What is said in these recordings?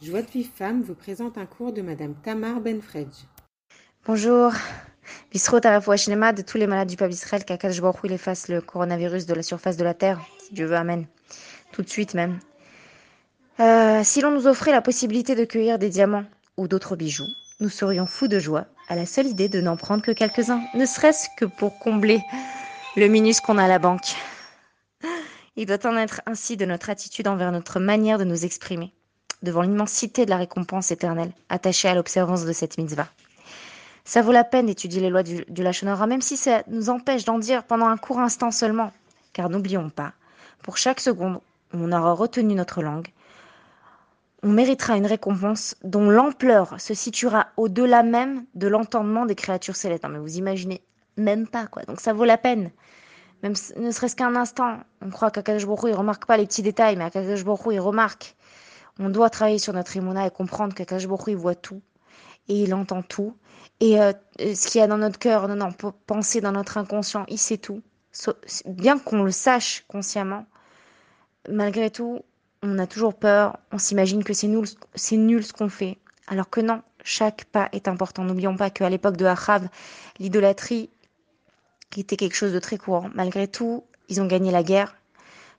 Joie de Vive Femme vous présente un cours de Madame Tamar Benfredj. Bonjour. Bisro Tarafouachinema de tous les malades du peuple d'Israël, qu'Akash Baruch il efface le coronavirus de la surface de la terre, si Dieu veut, Amen. Tout de suite même. Euh, si l'on nous offrait la possibilité de cueillir des diamants ou d'autres bijoux, nous serions fous de joie à la seule idée de n'en prendre que quelques-uns, ne serait-ce que pour combler le minus qu'on a à la banque. Il doit en être ainsi de notre attitude envers notre manière de nous exprimer devant l'immensité de la récompense éternelle attachée à l'observance de cette mitzvah. Ça vaut la peine d'étudier les lois du, du même si ça nous empêche d'en dire pendant un court instant seulement. Car n'oublions pas, pour chaque seconde où on aura retenu notre langue, on méritera une récompense dont l'ampleur se situera au-delà même de l'entendement des créatures célestes. Non, mais vous imaginez même pas, quoi. Donc ça vaut la peine. Même ne serait-ce qu'un instant. On croit qu'Akadosh Baruch il remarque pas les petits détails, mais Akadosh Baruch il remarque. On doit travailler sur notre imona et comprendre qu'Akadosh Baruch il voit tout et il entend tout. Et euh, ce qu'il y a dans notre cœur, non, non, penser dans notre inconscient, il sait tout. Bien qu'on le sache consciemment, malgré tout, on a toujours peur, on s'imagine que c'est nul, c'est nul ce qu'on fait. Alors que non, chaque pas est important. N'oublions pas qu'à l'époque de Achav, l'idolâtrie était quelque chose de très courant. Malgré tout, ils ont gagné la guerre.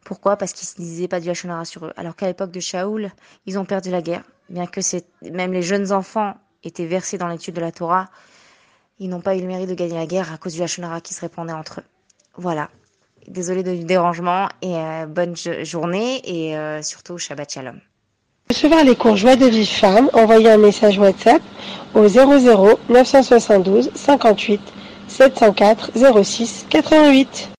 Pourquoi? Parce qu'ils ne disaient pas du Hachonara sur eux. Alors qu'à l'époque de Shaoul, ils ont perdu la guerre. Bien que même les jeunes enfants étaient versés dans l'étude de la Torah, ils n'ont pas eu le mérite de gagner la guerre à cause du Hachonara qui se répandait entre eux. Voilà. Désolée du dérangement et euh, bonne journée et euh, surtout Shabbat Shalom. Recevoir les cours Joie de Vive Femme, envoyez un message WhatsApp au 00 972 58 704 06 88.